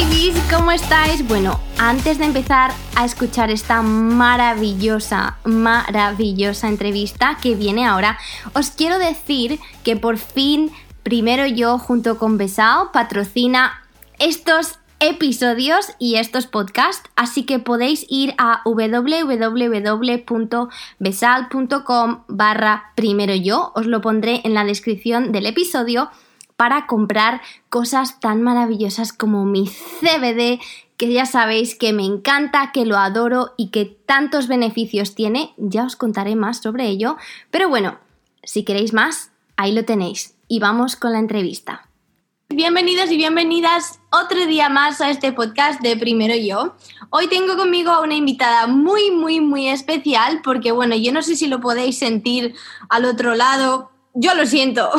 Babies, ¿cómo estáis? Bueno, antes de empezar a escuchar esta maravillosa, maravillosa entrevista que viene ahora, os quiero decir que por fin Primero Yo junto con Besao patrocina estos episodios y estos podcasts, así que podéis ir a www.besal.com barra primero yo, os lo pondré en la descripción del episodio para comprar cosas tan maravillosas como mi CBD, que ya sabéis que me encanta, que lo adoro y que tantos beneficios tiene, ya os contaré más sobre ello, pero bueno, si queréis más, ahí lo tenéis. Y vamos con la entrevista. Bienvenidos y bienvenidas otro día más a este podcast de Primero Yo. Hoy tengo conmigo a una invitada muy, muy, muy especial porque, bueno, yo no sé si lo podéis sentir al otro lado, yo lo siento.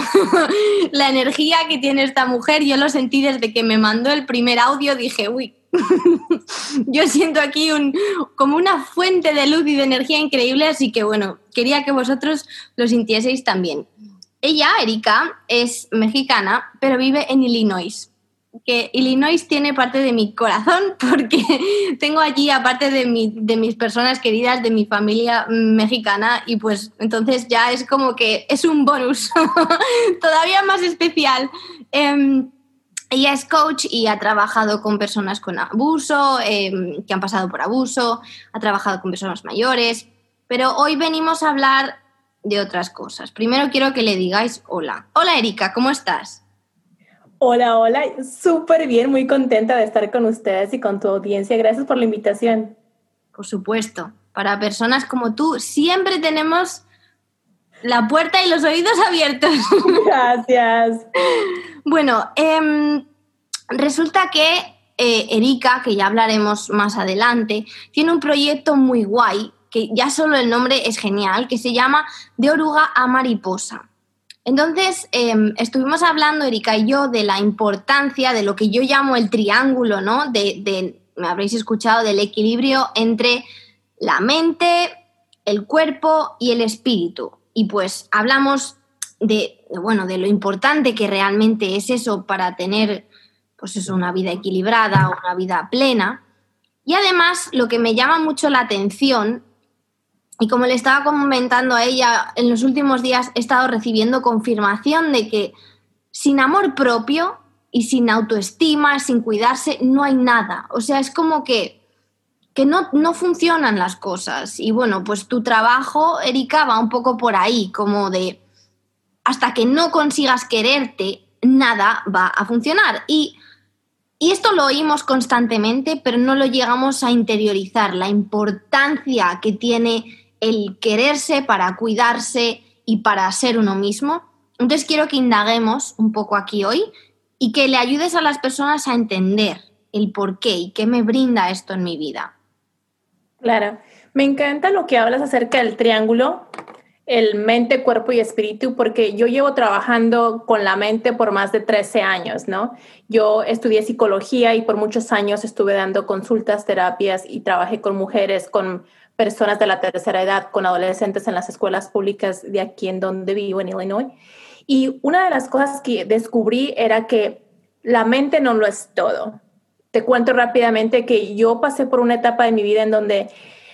la energía que tiene esta mujer, yo lo sentí desde que me mandó el primer audio, dije, uy, yo siento aquí un, como una fuente de luz y de energía increíble, así que bueno, quería que vosotros lo sintieseis también. Ella, Erika, es mexicana, pero vive en Illinois que Illinois tiene parte de mi corazón porque tengo allí, aparte de, de mis personas queridas, de mi familia mexicana, y pues entonces ya es como que es un bonus todavía más especial. Em, ella es coach y ha trabajado con personas con abuso, em, que han pasado por abuso, ha trabajado con personas mayores, pero hoy venimos a hablar de otras cosas. Primero quiero que le digáis hola. Hola Erika, ¿cómo estás? Hola, hola, súper bien, muy contenta de estar con ustedes y con tu audiencia. Gracias por la invitación. Por supuesto, para personas como tú siempre tenemos la puerta y los oídos abiertos. Gracias. bueno, em, resulta que eh, Erika, que ya hablaremos más adelante, tiene un proyecto muy guay, que ya solo el nombre es genial, que se llama De oruga a mariposa. Entonces, em, estuvimos hablando, Erika y yo, de la importancia de lo que yo llamo el triángulo, ¿no? De, me habréis escuchado, del equilibrio entre la mente, el cuerpo y el espíritu. Y pues hablamos de, bueno, de lo importante que realmente es eso para tener, pues eso, una vida equilibrada, una vida plena. Y además, lo que me llama mucho la atención y como le estaba comentando a ella, en los últimos días he estado recibiendo confirmación de que sin amor propio y sin autoestima, sin cuidarse, no hay nada. O sea, es como que, que no, no funcionan las cosas. Y bueno, pues tu trabajo, Erika, va un poco por ahí, como de hasta que no consigas quererte, nada va a funcionar. Y, y esto lo oímos constantemente, pero no lo llegamos a interiorizar, la importancia que tiene el quererse para cuidarse y para ser uno mismo. Entonces quiero que indaguemos un poco aquí hoy y que le ayudes a las personas a entender el por qué y qué me brinda esto en mi vida. Claro, me encanta lo que hablas acerca del triángulo, el mente, cuerpo y espíritu, porque yo llevo trabajando con la mente por más de 13 años, ¿no? Yo estudié psicología y por muchos años estuve dando consultas, terapias y trabajé con mujeres, con personas de la tercera edad con adolescentes en las escuelas públicas de aquí en donde vivo, en Illinois. Y una de las cosas que descubrí era que la mente no lo es todo. Te cuento rápidamente que yo pasé por una etapa de mi vida en donde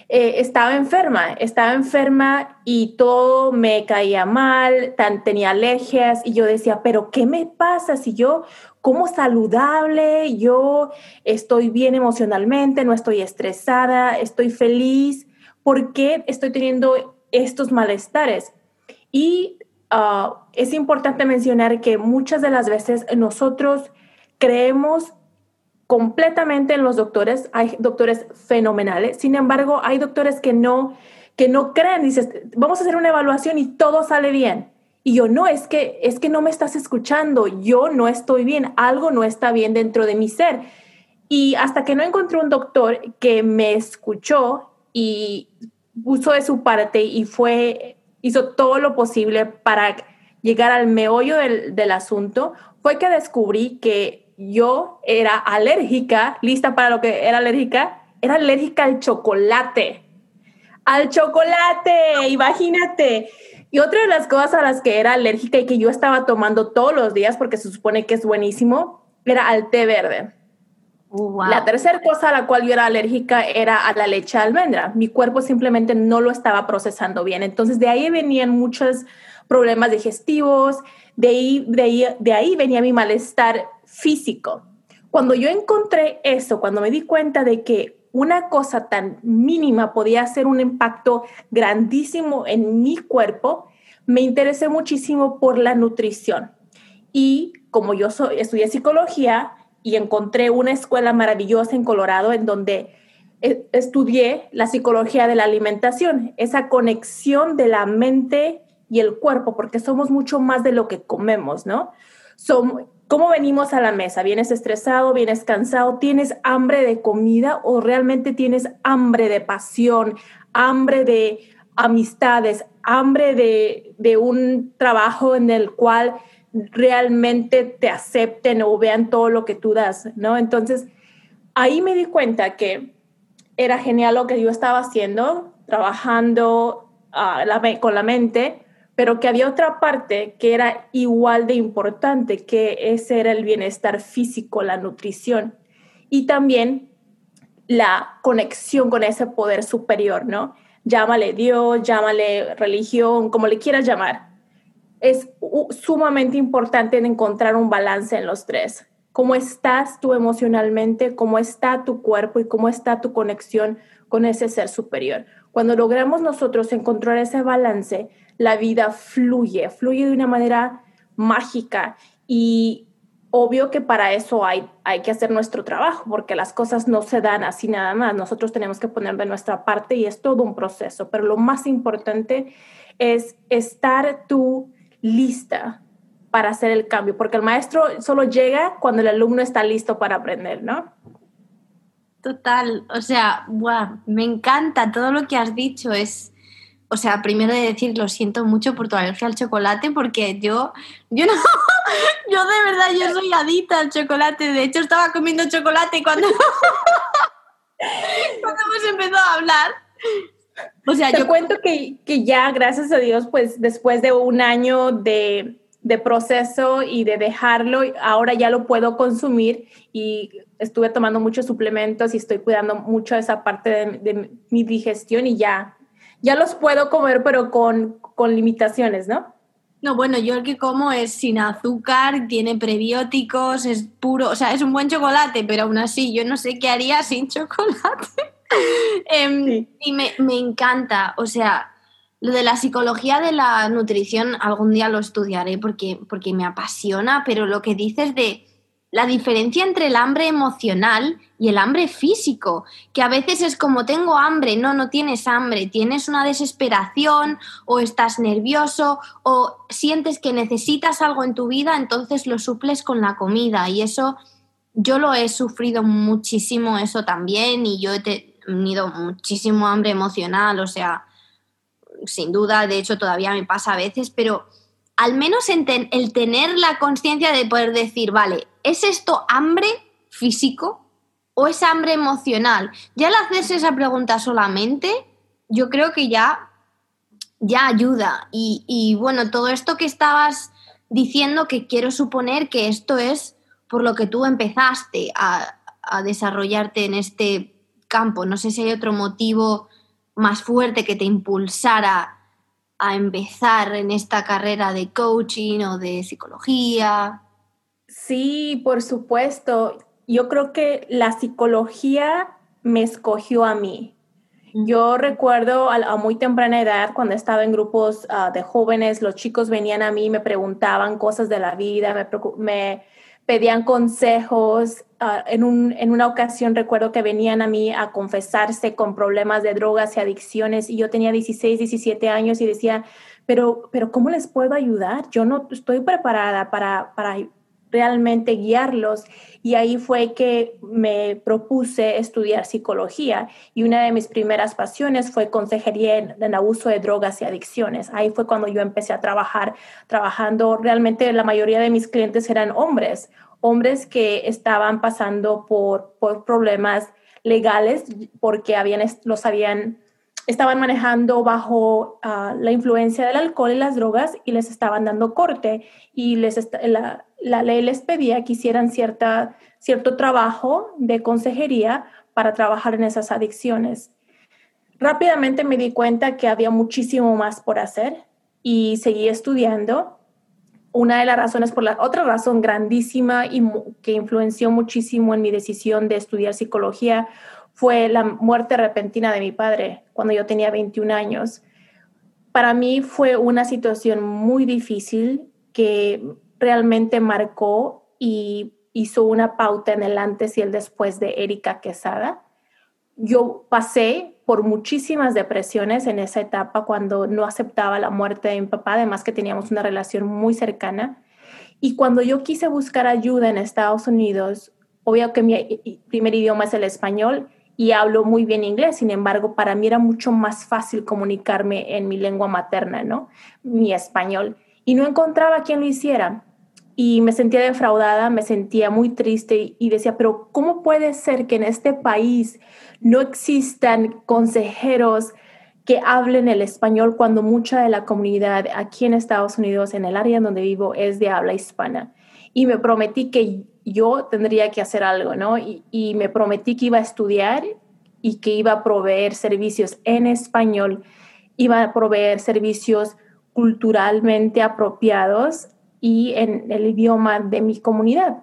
eh, estaba enferma, estaba enferma y todo me caía mal, tan, tenía alergias y yo decía, pero ¿qué me pasa si yo como saludable, yo estoy bien emocionalmente, no estoy estresada, estoy feliz? Por qué estoy teniendo estos malestares. Y ah, es importante mencionar que muchas de las veces nosotros creemos completamente en los doctores, hay doctores fenomenales, sin embargo, hay doctores que no, que no creen, dices, vamos a hacer una evaluación y todo sale bien. Y yo, no, es que, es que no me estás escuchando, yo no estoy bien, algo no está bien dentro de mi ser. Y hasta que no encontré un doctor que me escuchó y puso de su parte y fue, hizo todo lo posible para llegar al meollo del, del asunto, fue que descubrí que yo era alérgica, lista para lo que era alérgica, era alérgica al chocolate. Al chocolate, imagínate. Y otra de las cosas a las que era alérgica y que yo estaba tomando todos los días, porque se supone que es buenísimo, era al té verde. Oh, la tercera cosa a la cual yo era alérgica era a la leche de almendra. Mi cuerpo simplemente no lo estaba procesando bien. Entonces de ahí venían muchos problemas digestivos, de ahí, de ahí, de ahí venía mi malestar físico. Cuando yo encontré eso, cuando me di cuenta de que una cosa tan mínima podía hacer un impacto grandísimo en mi cuerpo, me interesé muchísimo por la nutrición. Y como yo soy, estudié psicología y encontré una escuela maravillosa en Colorado en donde eh, estudié la psicología de la alimentación, esa conexión de la mente y el cuerpo, porque somos mucho más de lo que comemos, ¿no? Somos, ¿Cómo venimos a la mesa? ¿Vienes estresado? ¿Vienes cansado? ¿Tienes hambre de comida o realmente tienes hambre de pasión, hambre de amistades, hambre de, de un trabajo en el cual realmente te acepten o vean todo lo que tú das, ¿no? Entonces, ahí me di cuenta que era genial lo que yo estaba haciendo, trabajando uh, con la mente, pero que había otra parte que era igual de importante, que ese era el bienestar físico, la nutrición y también la conexión con ese poder superior, ¿no? Llámale Dios, llámale religión, como le quieras llamar. Es sumamente importante encontrar un balance en los tres. ¿Cómo estás tú emocionalmente? ¿Cómo está tu cuerpo? ¿Y cómo está tu conexión con ese ser superior? Cuando logramos nosotros encontrar ese balance, la vida fluye, fluye de una manera mágica y obvio que para eso hay, hay que hacer nuestro trabajo, porque las cosas no se dan así nada más. Nosotros tenemos que poner de nuestra parte y es todo un proceso, pero lo más importante es estar tú lista para hacer el cambio, porque el maestro solo llega cuando el alumno está listo para aprender, ¿no? Total, o sea, me encanta todo lo que has dicho, es o sea, primero de decir, lo siento mucho por tu alergia al chocolate, porque yo, yo no, yo de verdad, yo soy adicta al chocolate. De hecho, estaba comiendo chocolate cuando, cuando hemos empezado a hablar. O sea, yo cuento que, que, ya, gracias a Dios, pues después de un año de, de proceso y de dejarlo, ahora ya lo puedo consumir y estuve tomando muchos suplementos y estoy cuidando mucho esa parte de, de mi digestión y ya ya los puedo comer, pero con, con limitaciones, ¿no? No, bueno, yo el que como es sin azúcar, tiene prebióticos, es puro, o sea, es un buen chocolate, pero aún así yo no sé qué haría sin chocolate. Em, y me, me, encanta, o sea, lo de la psicología de la nutrición algún día lo estudiaré porque, porque me apasiona, pero lo que dices de la diferencia entre el hambre emocional y el hambre físico, que a veces es como tengo hambre, no, no tienes hambre, tienes una desesperación o estás nervioso o sientes que necesitas algo en tu vida, entonces lo suples con la comida y eso yo lo he sufrido muchísimo eso también y yo he tenido muchísimo hambre emocional, o sea, sin duda, de hecho todavía me pasa a veces, pero al menos el tener la conciencia de poder decir, vale, ¿es esto hambre físico o es hambre emocional? Ya al hacerse esa pregunta solamente, yo creo que ya, ya ayuda. Y, bueno, todo esto que estabas diciendo, que quiero suponer que esto es por lo que tú empezaste a desarrollarte en este campo. No sé si hay otro motivo más fuerte que te impulsara a empezar en esta carrera de coaching o de psicología. Sí, por supuesto. Yo creo que la psicología me escogió a mí. Yo recuerdo a, muy temprana edad, cuando estaba en grupos ah, de jóvenes, los chicos venían a mí, me preguntaban cosas de la vida, me, me pedían consejos. Ah, en, un, en, una ocasión recuerdo que venían a mí a confesarse con problemas de drogas y adicciones y yo tenía 16, 17 años y decía, pero, pero ¿cómo les puedo ayudar? Yo no estoy preparada para, para realmente guiarlos. Y ahí fue que me propuse estudiar psicología y una de mis primeras pasiones fue consejería en, abuso de drogas y adicciones. Ahí fue cuando yo empecé a trabajar, trabajando, realmente la mayoría de mis clientes eran hombres, hombres que estaban pasando por, por problemas legales porque habían, los habían estaban manejando bajo ah, la influencia del alcohol y las drogas y les estaban dando corte y les la, la, ley les pedía que hicieran cierta, cierto trabajo de consejería para trabajar en esas adicciones. Rápidamente me di cuenta que había muchísimo más por hacer y seguí estudiando. Una de las razones por la otra razón grandísima y que influenció muchísimo en mi decisión de estudiar psicología fue la muerte repentina de mi padre cuando yo tenía 21 años. Para mí fue una situación muy difícil que realmente marcó y hizo una pauta en el antes y el después de Erika Quesada. Yo pasé por muchísimas depresiones en esa etapa cuando no aceptaba la muerte de mi papá, además que teníamos una relación muy cercana. Y cuando yo quise buscar ayuda en Estados Unidos, obvio que mi primer idioma es el español, y hablo muy bien inglés, sin embargo, para mí era mucho más fácil comunicarme en mi lengua materna, ¿no? Mi español. Y no encontraba quien lo hiciera. Y me sentía defraudada, me sentía muy triste y decía, pero ¿cómo puede ser que en este país no existan consejeros que hablen el español cuando mucha de la comunidad aquí en Estados Unidos, en el área donde vivo, es de habla hispana? Y me prometí que yo tendría que hacer algo, ¿no? Y, me prometí que iba a estudiar y que iba a proveer servicios en español, iba a proveer servicios culturalmente apropiados y en el idioma de mi comunidad.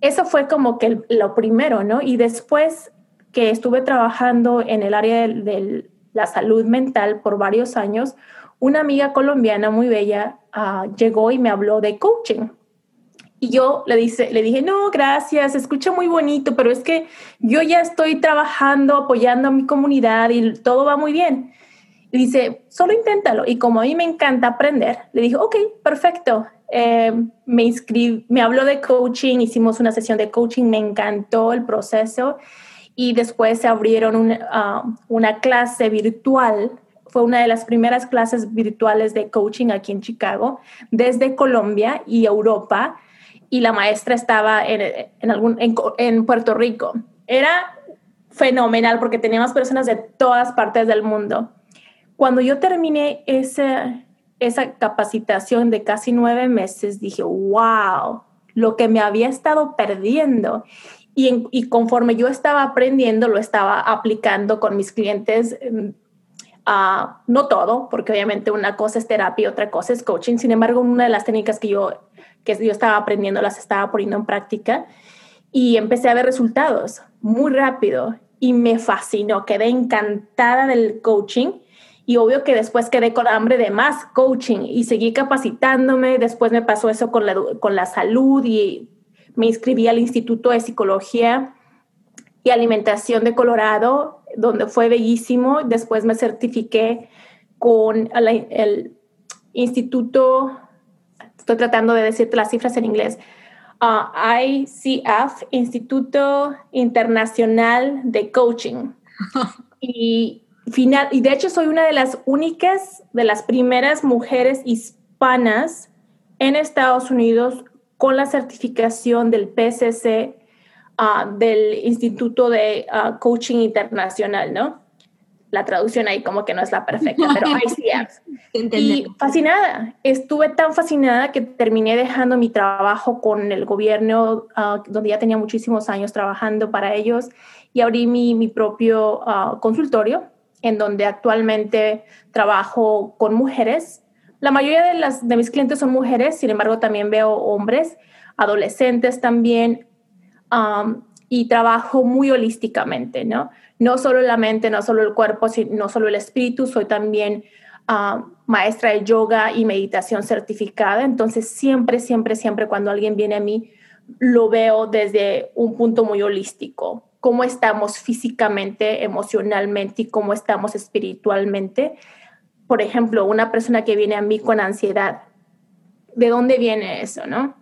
Eso fue como que lo primero, ¿no? Y después que estuve trabajando en el área de, la salud mental por varios años, una amiga colombiana muy bella ah, llegó y me habló de coaching y yo le, dice, le dije, no, gracias, escucha muy bonito, pero es que yo ya estoy trabajando, apoyando a mi comunidad y todo va muy bien. Y dice, solo inténtalo. Y como a mí me encanta aprender, le dije, ok, perfecto. Eh, me inscribí, me habló de coaching, hicimos una sesión de coaching, me encantó el proceso. Y después se abrieron ah, una clase virtual fue una de las primeras clases virtuales de coaching aquí en Chicago, desde Colombia y Europa y la maestra estaba en, en, algún, en, Puerto Rico. Era fenomenal porque teníamos personas de todas partes del mundo. Cuando yo terminé esa, esa capacitación de casi nueve meses, dije, wow, lo que me había estado perdiendo. Y, conforme yo estaba aprendiendo, lo estaba aplicando con mis clientes. Uh, no todo, porque obviamente una cosa es terapia otra cosa es coaching. Sin embargo, una de las técnicas que yo que yo estaba aprendiendo, las estaba poniendo en práctica y empecé a ver resultados muy rápido y me fascinó, quedé encantada del coaching y obvio que después quedé con hambre de más coaching y seguí capacitándome, después me pasó eso con la, con la salud y me inscribí al Instituto de Psicología y Alimentación de Colorado, donde fue bellísimo, después me certifiqué con el, el Instituto estoy tratando de decirte las cifras en inglés. Uh, ICF, Instituto Internacional de Coaching. y, final, y de hecho soy una de las únicas, de las primeras mujeres hispanas en Estados Unidos con la certificación del PCC, uh, del Instituto de uh, Coaching Internacional, ¿no? la traducción ahí como que no es la perfecta, pero ICF. y fascinada, estuve tan fascinada que terminé dejando mi trabajo con el gobierno, ah, donde ya tenía muchísimos años trabajando para ellos, y abrí mi, mi propio ah, consultorio, en donde actualmente trabajo con mujeres. La mayoría de, las, de mis clientes son mujeres, sin embargo también veo hombres, adolescentes también, y trabajo muy holísticamente, ¿no? no solo la mente, no solo el cuerpo, no solo el espíritu, soy también maestra de yoga y meditación certificada, entonces siempre, siempre, siempre cuando alguien viene a mí, lo veo desde un punto muy holístico, cómo estamos físicamente, emocionalmente y cómo estamos espiritualmente. Por ejemplo, una persona que viene a mí con ansiedad, ¿de dónde viene eso, no?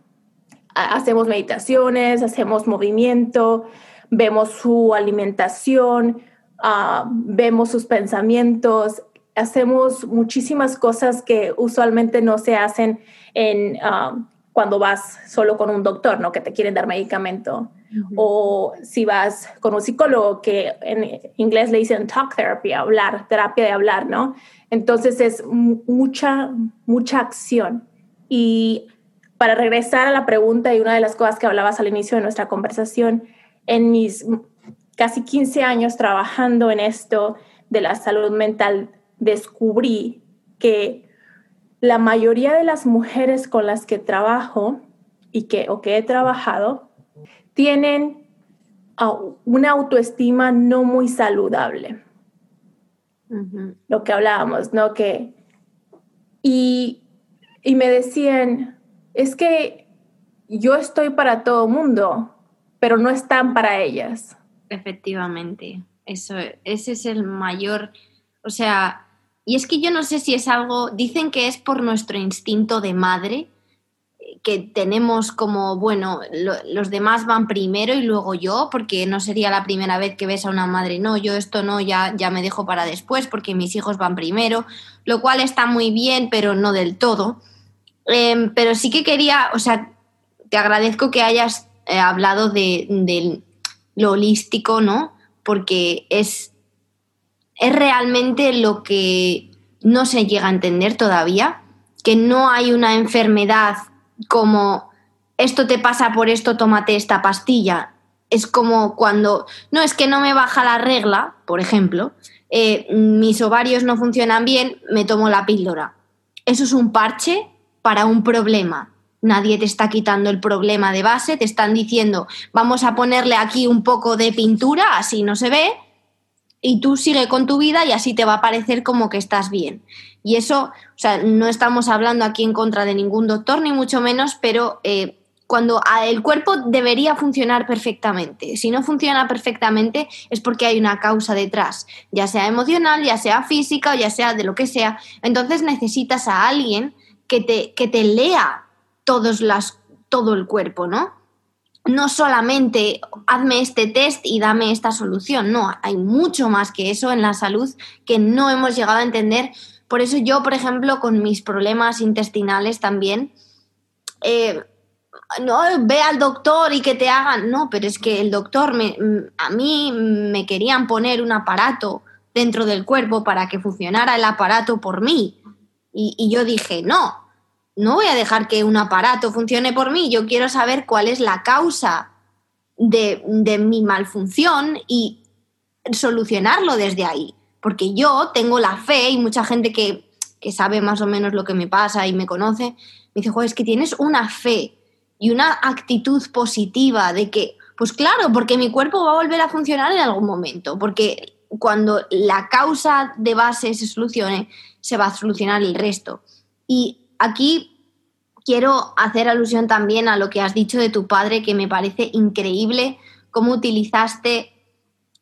hacemos meditaciones, hacemos movimiento, vemos su alimentación, ah, vemos sus pensamientos, hacemos muchísimas cosas que usualmente no se hacen en, ah, cuando vas solo con un doctor, ¿no? Que te quieren dar medicamento. O si vas con un psicólogo, que en inglés le dicen talk therapy, hablar, terapia de hablar, ¿no? Entonces es mucha, mucha acción. Y para regresar a la pregunta y una de las cosas que hablabas al inicio de nuestra conversación, en mis casi 15 años trabajando en esto de la salud mental, descubrí que la mayoría de las mujeres con las que trabajo y que, o que he trabajado tienen una autoestima no muy saludable. Lo que hablábamos, ¿no? Que, y, y me decían, es que yo estoy para todo mundo, pero no están para ellas. Efectivamente, eso, ese es el mayor, o sea, y es que yo no sé si es algo, dicen que es por nuestro instinto de madre, que tenemos como, bueno, los demás van primero y luego yo, porque no sería la primera vez que ves a una madre, no, yo esto no, ya, ya me dejo para después porque mis hijos van primero, lo cual está muy bien, pero no del todo. Em, pero sí que quería, o sea, te agradezco que hayas eh, hablado de, de, lo holístico, ¿no? Porque es, es realmente lo que no se llega a entender todavía, que no hay una enfermedad como esto te pasa por esto, tómate esta pastilla. Es como cuando, no, es que no me baja la regla, por ejemplo, eh, mis ovarios no funcionan bien, me tomo la píldora. Eso es un parche para un problema. Nadie te está quitando el problema de base, te están diciendo, vamos a ponerle aquí un poco de pintura, así no se ve, y tú sigue con tu vida y así te va a parecer como que estás bien. Y eso, o sea, no estamos hablando aquí en contra de ningún doctor, ni mucho menos, pero eh, cuando el cuerpo debería funcionar perfectamente. Si no funciona perfectamente es porque hay una causa detrás, ya sea emocional, ya sea física o ya sea de lo que sea. Entonces necesitas a alguien que te, que te lea todos las, todo el cuerpo, ¿no? No solamente hazme este test y dame esta solución, no, hay mucho más que eso en la salud que no hemos llegado a entender. Por eso yo, por ejemplo, con mis problemas intestinales también, eh, no, ve al doctor y que te hagan, no, pero es que el doctor, me, a mí me querían poner un aparato dentro del cuerpo para que funcionara el aparato por mí. y yo dije, no, no voy a dejar que un aparato funcione por mí, yo quiero saber cuál es la causa de, mi malfunción y solucionarlo desde ahí. Porque yo tengo la fe y mucha gente que, sabe más o menos lo que me pasa y me conoce, me dice, Joder, es que tienes una fe y una actitud positiva de que, pues claro, porque mi cuerpo va a volver a funcionar en algún momento, porque cuando la causa de base se solucione, se va a solucionar el resto. Y aquí quiero hacer alusión también a lo que has dicho de tu padre, que me parece increíble cómo utilizaste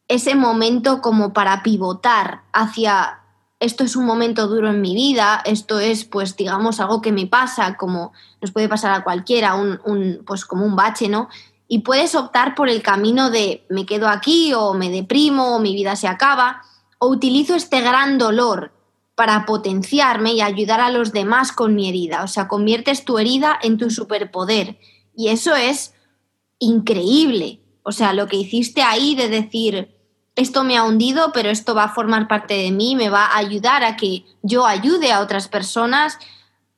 ese momento como para pivotar hacia esto es un momento duro en mi vida, esto es pues digamos algo que me pasa, como nos puede pasar a cualquiera, un, pues como un bache, ¿no? Y puedes optar por el camino de me quedo aquí o me deprimo o mi vida se acaba, o utilizo este gran dolor para potenciarme y ayudar a los demás con mi herida. O sea, conviertes tu herida en tu superpoder. Y eso es increíble. O sea, lo que hiciste ahí de decir, esto me ha hundido, pero esto va a formar parte de mí, me va a ayudar a que yo ayude a otras personas,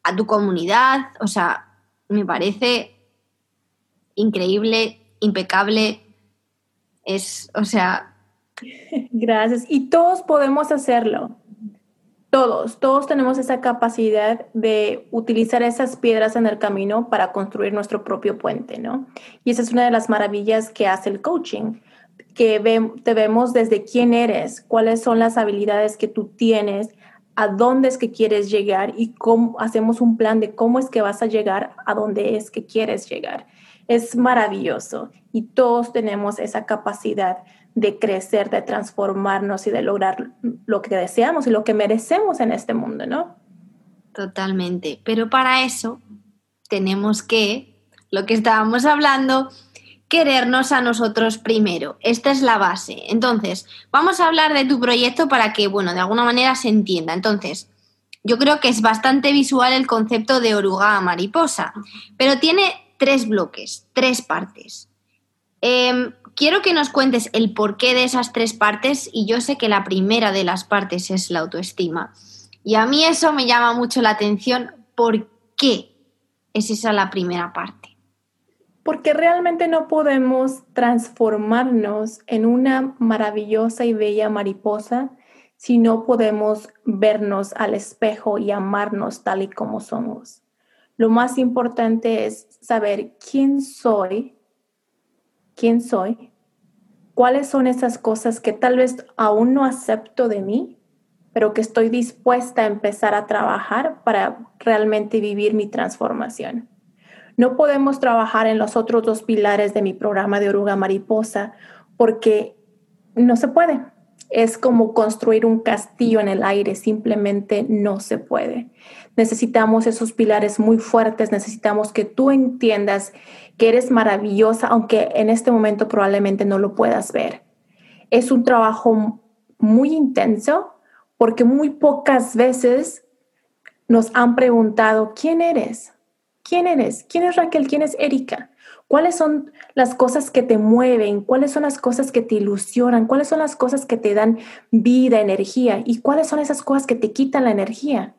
a tu comunidad. O sea, me parece increíble, impecable. Es, o sea... Gracias. Y todos podemos hacerlo. Todos, todos tenemos esa capacidad de utilizar esas piedras en el camino para construir nuestro propio puente, ¿no? Y esa es una de las maravillas que hace el coaching, que te vemos desde quién eres, cuáles son las habilidades que tú tienes, a dónde es que quieres llegar y cómo hacemos un plan de cómo es que vas a llegar a dónde es que quieres llegar. Es maravilloso y todos tenemos esa capacidad de crecer, de transformarnos y de lograr lo que deseamos y lo que merecemos en este mundo, ¿no? Totalmente. Pero para eso tenemos que lo que estábamos hablando, querernos a nosotros primero. Esta es la base. Entonces, vamos a hablar de tu proyecto para que, bueno, de alguna manera se entienda. Entonces, yo creo que es bastante visual el concepto de oruga mariposa, pero tiene tres bloques, tres partes. Em, quiero que nos cuentes el porqué de esas tres partes y yo sé que la primera de las partes es la autoestima. Y a mí eso me llama mucho la atención. ¿Por qué es esa la primera parte? Porque realmente no podemos transformarnos en una maravillosa y bella mariposa si no podemos vernos al espejo y amarnos tal y como somos. Lo más importante es saber quién soy, quién soy, cuáles son esas cosas que tal vez aún no acepto de mí, pero que estoy dispuesta a empezar a trabajar para realmente vivir mi transformación. No podemos trabajar en los otros dos pilares de mi programa de oruga mariposa porque no se puede es como construir un castillo en el aire, simplemente no se puede. Necesitamos esos pilares muy fuertes, necesitamos que tú entiendas que eres maravillosa, aunque en este momento probablemente no lo puedas ver. Es un trabajo muy intenso porque muy pocas veces nos han preguntado, ¿quién eres? ¿Quién eres? ¿Quién es Raquel? ¿Quién es Erika? ¿Cuáles son las cosas que te mueven? ¿Cuáles son las cosas que te ilusionan? ¿Cuáles son las cosas que te dan vida, energía? ¿Y cuáles son esas cosas que te quitan la energía?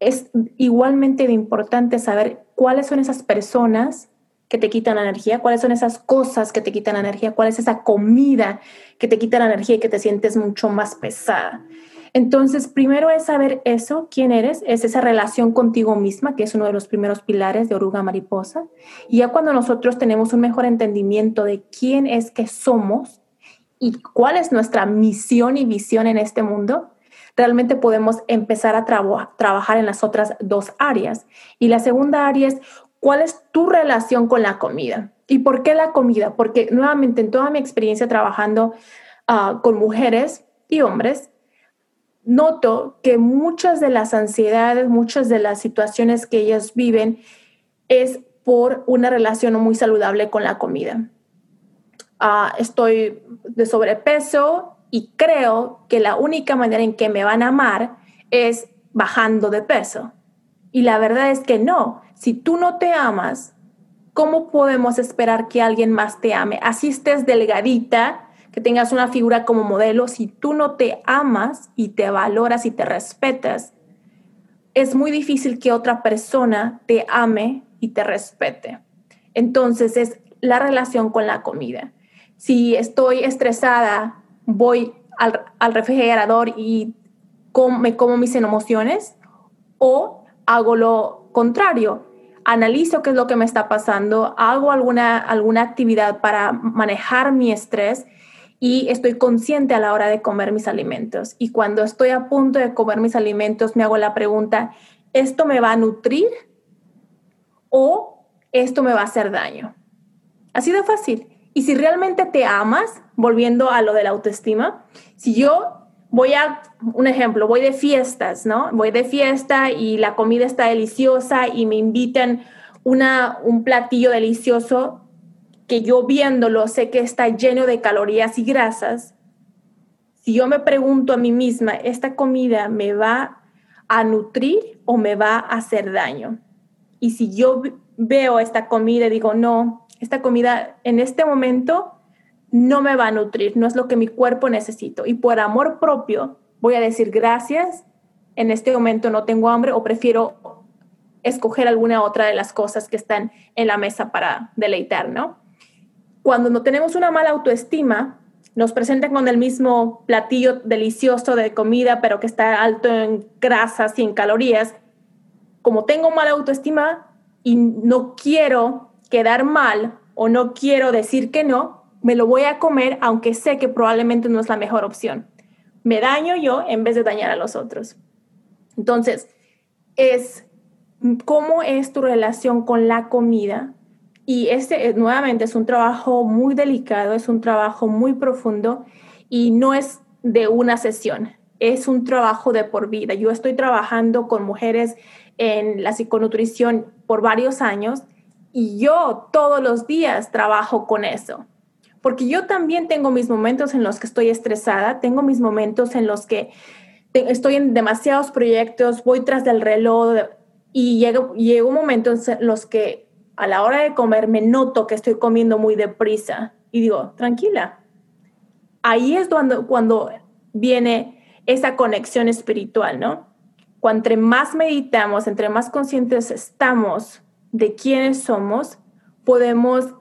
Es igualmente importante saber cuáles son esas personas que te quitan la energía, cuáles son esas cosas que te quitan la energía, cuál es esa comida que te quita la energía y que te sientes mucho más pesada. Entonces, primero es saber eso, quién eres, es esa relación contigo misma, que es uno de los primeros pilares de oruga mariposa. Y ya cuando nosotros tenemos un mejor entendimiento de quién es que somos y cuál es nuestra misión y visión en este mundo, realmente podemos empezar a trabajar en las otras dos áreas. Y la segunda área es cuál es tu relación con la comida. ¿Y por qué la comida? Porque nuevamente en toda mi experiencia trabajando ah, con mujeres y hombres, noto que muchas de las ansiedades, muchas de las situaciones que ellas viven es por una relación muy saludable con la comida. Ah, estoy de sobrepeso y creo que la única manera en que me van a amar es bajando de peso. Y la verdad es que no. Si tú no te amas, ¿cómo podemos esperar que alguien más te ame? Así estés delgadita, que tengas una figura como modelo, si tú no te amas y te valoras y te respetas, es muy difícil que otra persona te ame y te respete. Entonces es la relación con la comida. Si estoy estresada, voy al, refrigerador y me como mis emociones o hago lo contrario. Analizo qué es lo que me está pasando, hago alguna, alguna actividad para manejar mi estrés y estoy consciente a la hora de comer mis alimentos. Y cuando estoy a punto de comer mis alimentos, me hago la pregunta, ¿esto me va a nutrir o esto me va a hacer daño? Así de fácil. Y si realmente te amas, volviendo a lo de la autoestima, si yo voy a, un ejemplo, voy de fiestas, ¿no? Voy de fiesta y la comida está deliciosa y me invitan una, un platillo delicioso, que yo viéndolo sé que está lleno de calorías y grasas, si yo me pregunto a mí misma, ¿esta comida me va a nutrir o me va a hacer daño? Y si yo veo esta comida y digo, no, esta comida en este momento no me va a nutrir, no es lo que mi cuerpo necesito. Y por amor propio voy a decir gracias, en este momento no tengo hambre o prefiero escoger alguna otra de las cosas que están en la mesa para deleitar, ¿no? Cuando no tenemos una mala autoestima, nos presentan con el mismo platillo delicioso de comida, pero que está alto en grasas y en calorías. Como tengo mala autoestima y no quiero quedar mal o no quiero decir que no, me lo voy a comer aunque sé que probablemente no es la mejor opción. Me daño yo en vez de dañar a los otros. Entonces, es cómo es tu relación con la comida y este, eh, nuevamente, es un trabajo muy delicado, es un trabajo muy profundo y no es de una sesión, es un trabajo de por vida. Yo estoy trabajando con mujeres en la psiconutrición por varios años Y yo todos los días trabajo con eso. Porque yo también tengo mis momentos en los que estoy estresada, tengo mis momentos en los que estoy en demasiados proyectos, voy tras del reloj y llega, llega un momento en los que a la hora de comer me noto que estoy comiendo muy deprisa y digo, tranquila. Ahí es cuando, cuando viene esa conexión espiritual, ¿no? Cuanto más meditamos, entre más conscientes estamos de quiénes somos, podemos,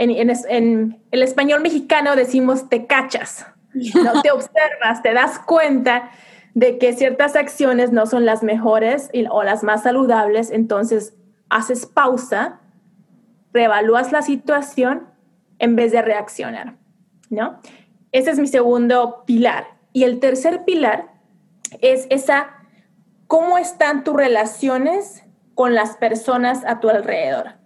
en, en, el español mexicano decimos te cachas, no te observas, te das cuenta de que ciertas acciones no son las mejores o las más saludables, entonces haces pausa, reevalúas la situación en vez de reaccionar, ¿no? Ese es mi segundo pilar. Y el tercer pilar es esa, ¿cómo están tus relaciones con las personas a tu alrededor?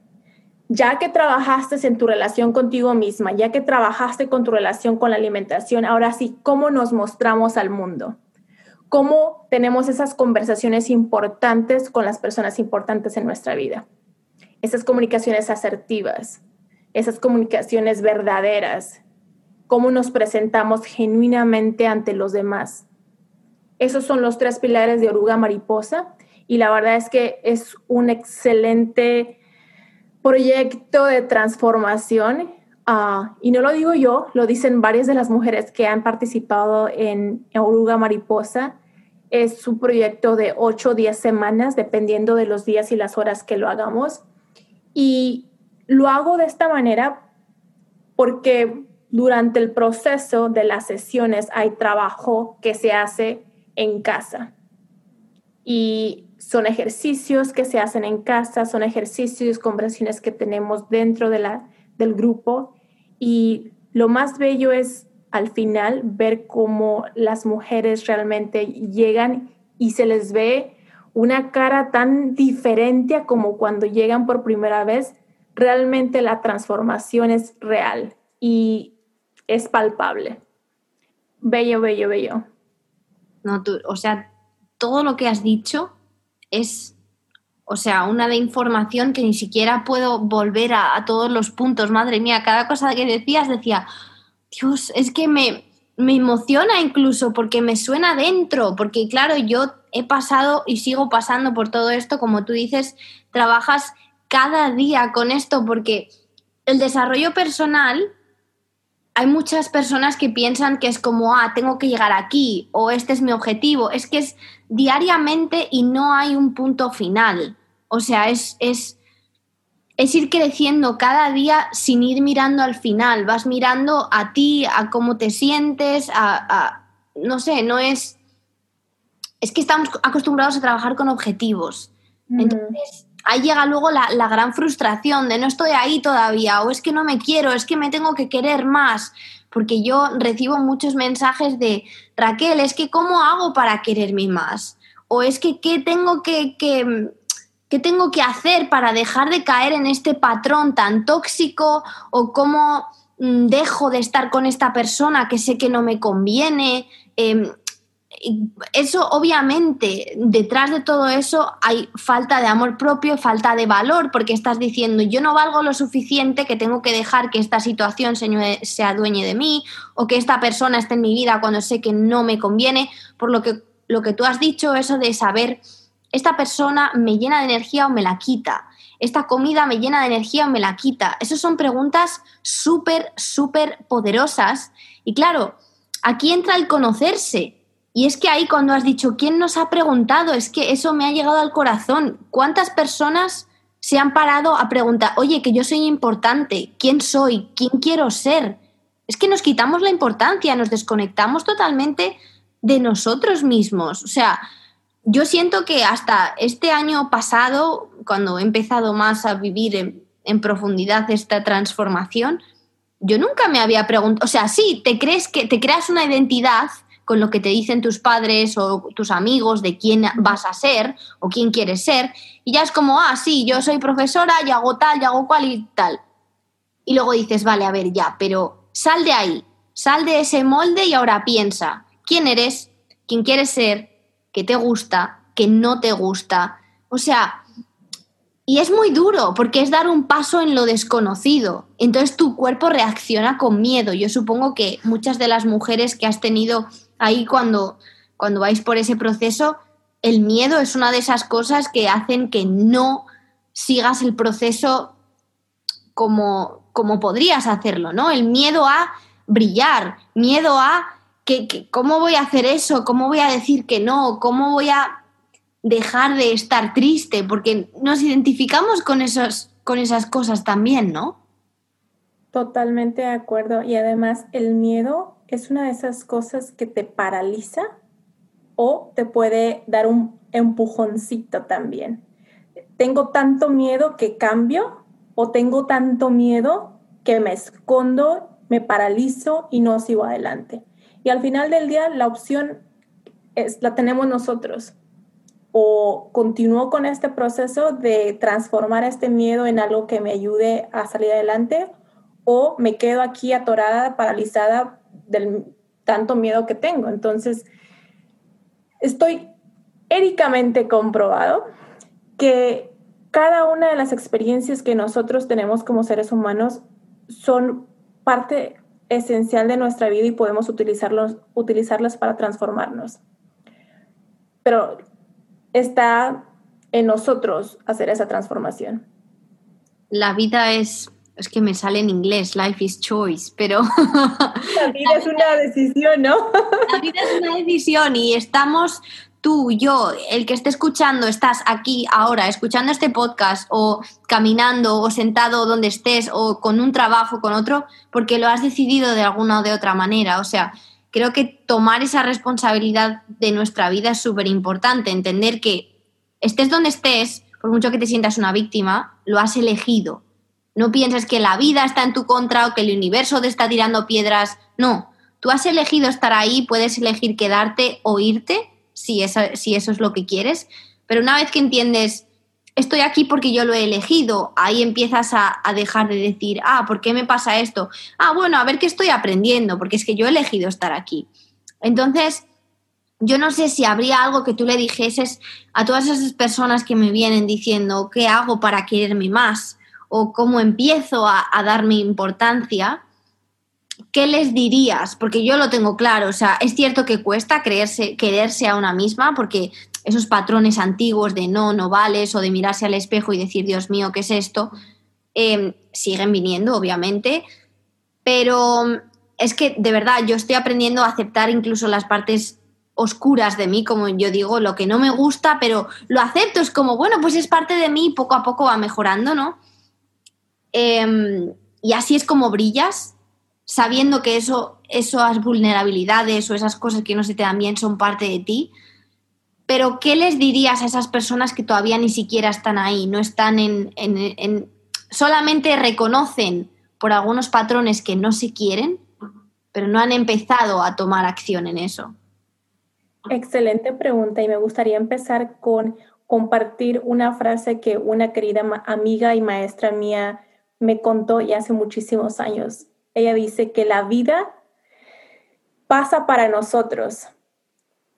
Ya que trabajaste en tu relación contigo misma, ya que trabajaste con tu relación con la alimentación, ahora sí, ¿cómo nos mostramos al mundo? ¿Cómo tenemos esas conversaciones importantes con las personas importantes en nuestra vida? Esas comunicaciones asertivas, esas comunicaciones verdaderas, cómo nos presentamos genuinamente ante los demás. Esos son los tres pilares de Oruga Mariposa y la verdad es que es un excelente proyecto de transformación. Ah, y no lo digo yo, lo dicen varias de las mujeres que han participado en Oruga Mariposa. Es un proyecto de 8 o 10 semanas, dependiendo de los días y las horas que lo hagamos. Y lo hago de esta manera porque durante el proceso de las sesiones hay trabajo que se hace en casa. Y son ejercicios que se hacen en casa, son ejercicios, conversaciones que tenemos dentro de la, del grupo. Y lo más bello es al final ver cómo las mujeres realmente llegan y se les ve una cara tan diferente a como cuando llegan por primera vez realmente la transformación es real y es palpable. Bello, bello, bello. No, tú, o sea, todo lo que has dicho es, o sea, una de información que ni siquiera puedo volver a, todos los puntos. Madre mía, cada cosa que decías decía, Dios, es que me, me emociona incluso porque me suena dentro, porque claro, yo he pasado y sigo pasando por todo esto, como tú dices, trabajas cada día con esto, porque el desarrollo personal, hay muchas personas que piensan que es como, ah, tengo que llegar aquí, o este es mi objetivo, es que es diariamente y no hay un punto final. O sea, es, es, es ir creciendo cada día sin ir mirando al final, vas mirando a ti, a cómo te sientes, a, no sé, no es... Es que estamos acostumbrados a trabajar con objetivos. Entonces, ahí llega luego la, gran frustración de no estoy ahí todavía, o es que no me quiero, es que me tengo que querer más, porque yo recibo muchos mensajes de Raquel, es que ¿cómo hago para quererme más? O es que ¿qué tengo que, que ¿Qué tengo que hacer para dejar de caer en este patrón tan tóxico? ¿O cómo mm, dejo de estar con esta persona que sé que no me conviene? Em, eso obviamente, detrás de todo eso hay falta de amor propio, falta de valor, porque estás diciendo yo no valgo lo suficiente que tengo que dejar que esta situación se, se adueñe de mí o que esta persona esté en mi vida cuando sé que no me conviene, por lo que lo que tú has dicho, eso de saber, esta persona me llena de energía o me la quita, esta comida me llena de energía o me la quita. Esas son preguntas súper, súper poderosas. Y claro, aquí entra el conocerse, y es que ahí cuando has dicho, ¿quién nos ha preguntado? Es que eso me ha llegado al corazón. ¿Cuántas personas se han parado a preguntar, oye, que yo soy importante, ¿quién soy? ¿Quién quiero ser? Es que nos quitamos la importancia, nos desconectamos totalmente de nosotros mismos. O sea, yo siento que hasta este año pasado, cuando he empezado más a vivir en, profundidad esta transformación, yo nunca me había preguntado, o sea, sí, te crees que te creas una identidad con lo que te dicen tus padres o tus amigos de quién vas a ser o quién quieres ser. Y ya es como, ah, sí, yo soy profesora y hago tal, y hago cual y tal. Y luego dices, vale, a ver, ya, pero sal de ahí, sal de ese molde y ahora piensa, ¿quién eres? ¿Quién quieres ser? ¿Qué te gusta? ¿Qué no te gusta? O sea, y es muy duro porque es dar un paso en lo desconocido. Entonces tu cuerpo reacciona con miedo. Yo supongo que muchas de las mujeres que has tenido ahí cuando, cuando vais por ese proceso, el miedo es una de esas cosas que hacen que no sigas el proceso como, como podrías hacerlo, ¿no? El miedo a brillar, miedo a que, cómo voy a hacer eso, cómo voy a decir que no, cómo voy a dejar de estar triste, porque nos identificamos con, esos, con esas cosas también, ¿no? Totalmente de acuerdo. Y además el miedo es una de esas cosas que te paraliza o te puede dar un empujoncito también. Tengo tanto miedo que cambio o tengo tanto miedo que me escondo, me paralizo y no sigo adelante. Y al final del día la opción es, la tenemos nosotros o continúo con este proceso de transformar este miedo en algo que me ayude a salir adelante o me quedo aquí atorada, paralizada del tanto miedo que tengo. Entonces, estoy éricamente comprobado que cada una de las experiencias que nosotros tenemos como seres humanos son parte esencial de nuestra vida y podemos utilizarlos, utilizarlas para transformarnos. Pero está en nosotros hacer esa transformación. La vida es, es que me sale en inglés, life is choice, pero... La vida es una decisión, ¿no? La vida es una decisión y estamos tú, yo, el que esté escuchando, estás aquí ahora escuchando este podcast o caminando o sentado donde estés o con un trabajo, con otro, porque lo has decidido de alguna o de otra manera. O sea, creo que tomar esa responsabilidad de nuestra vida es súper importante, entender que estés donde estés, por mucho que te sientas una víctima, lo has elegido. No pienses que la vida está en tu contra o que el universo te está tirando piedras. No, tú has elegido estar ahí, puedes elegir quedarte o irte si eso, si eso es lo que quieres, pero una vez que entiendes estoy aquí porque yo lo he elegido. Ahí empiezas a, dejar de decir, ah, ¿por qué me pasa esto? Ah, bueno, a ver qué estoy aprendiendo, porque es que yo he elegido estar aquí. Entonces, yo no sé si habría algo que tú le dijeses a todas esas personas que me vienen diciendo, ¿qué hago para quererme más? O cómo empiezo a, a darme importancia. ¿Qué les dirías? Porque yo lo tengo claro, o sea, es cierto que cuesta creerse, quererse a una misma, porque esos patrones antiguos de no, no vales o de mirarse al espejo y decir, Dios mío, ¿qué es esto? Em, siguen viniendo, obviamente, pero es que de verdad yo estoy aprendiendo a aceptar incluso las partes oscuras de mí, como yo digo, lo que no me gusta, pero lo acepto, es como, bueno, pues es parte de mí, poco a poco va mejorando, ¿no? Em, y así es como brillas, sabiendo que eso, esas vulnerabilidades o esas cosas que no se te dan bien son parte de ti pero, ¿qué les dirías a esas personas que todavía ni siquiera están ahí? No están en, en, solamente reconocen por algunos patrones que no se quieren, pero no han empezado a tomar acción en eso. Excelente pregunta y me gustaría empezar con compartir una frase que una querida amiga y maestra mía me contó ya hace muchísimos años. Ella dice que la vida pasa para nosotros,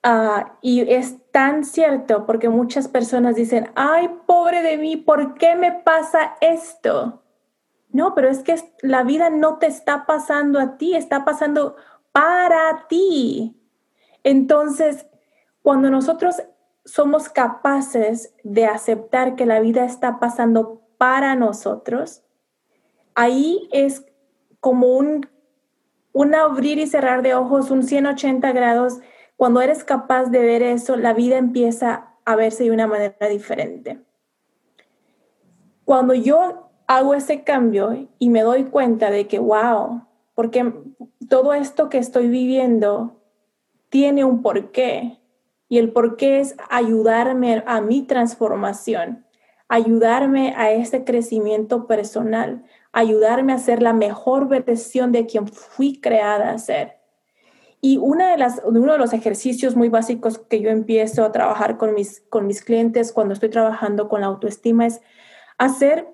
Ah, y es tan cierto porque muchas personas dicen, ay, pobre de mí, ¿por qué me pasa esto? No, pero es que la vida no te está pasando a ti, está pasando para ti. Entonces, cuando nosotros somos capaces de aceptar que la vida está pasando para nosotros, ahí es como un, abrir y cerrar de ojos, un 180 grados cuando eres capaz de ver eso, la vida empieza a verse de una manera diferente. Cuando yo hago ese cambio y me doy cuenta de que, wow, porque todo esto que estoy viviendo tiene un porqué. Y el porqué es ayudarme a mi transformación, ayudarme a ese crecimiento personal, ayudarme a ser la mejor versión de quien fui creada a ser. Y una de las, uno de los ejercicios muy básicos que yo empiezo a trabajar con mis, con mis clientes cuando estoy trabajando con la autoestima es hacer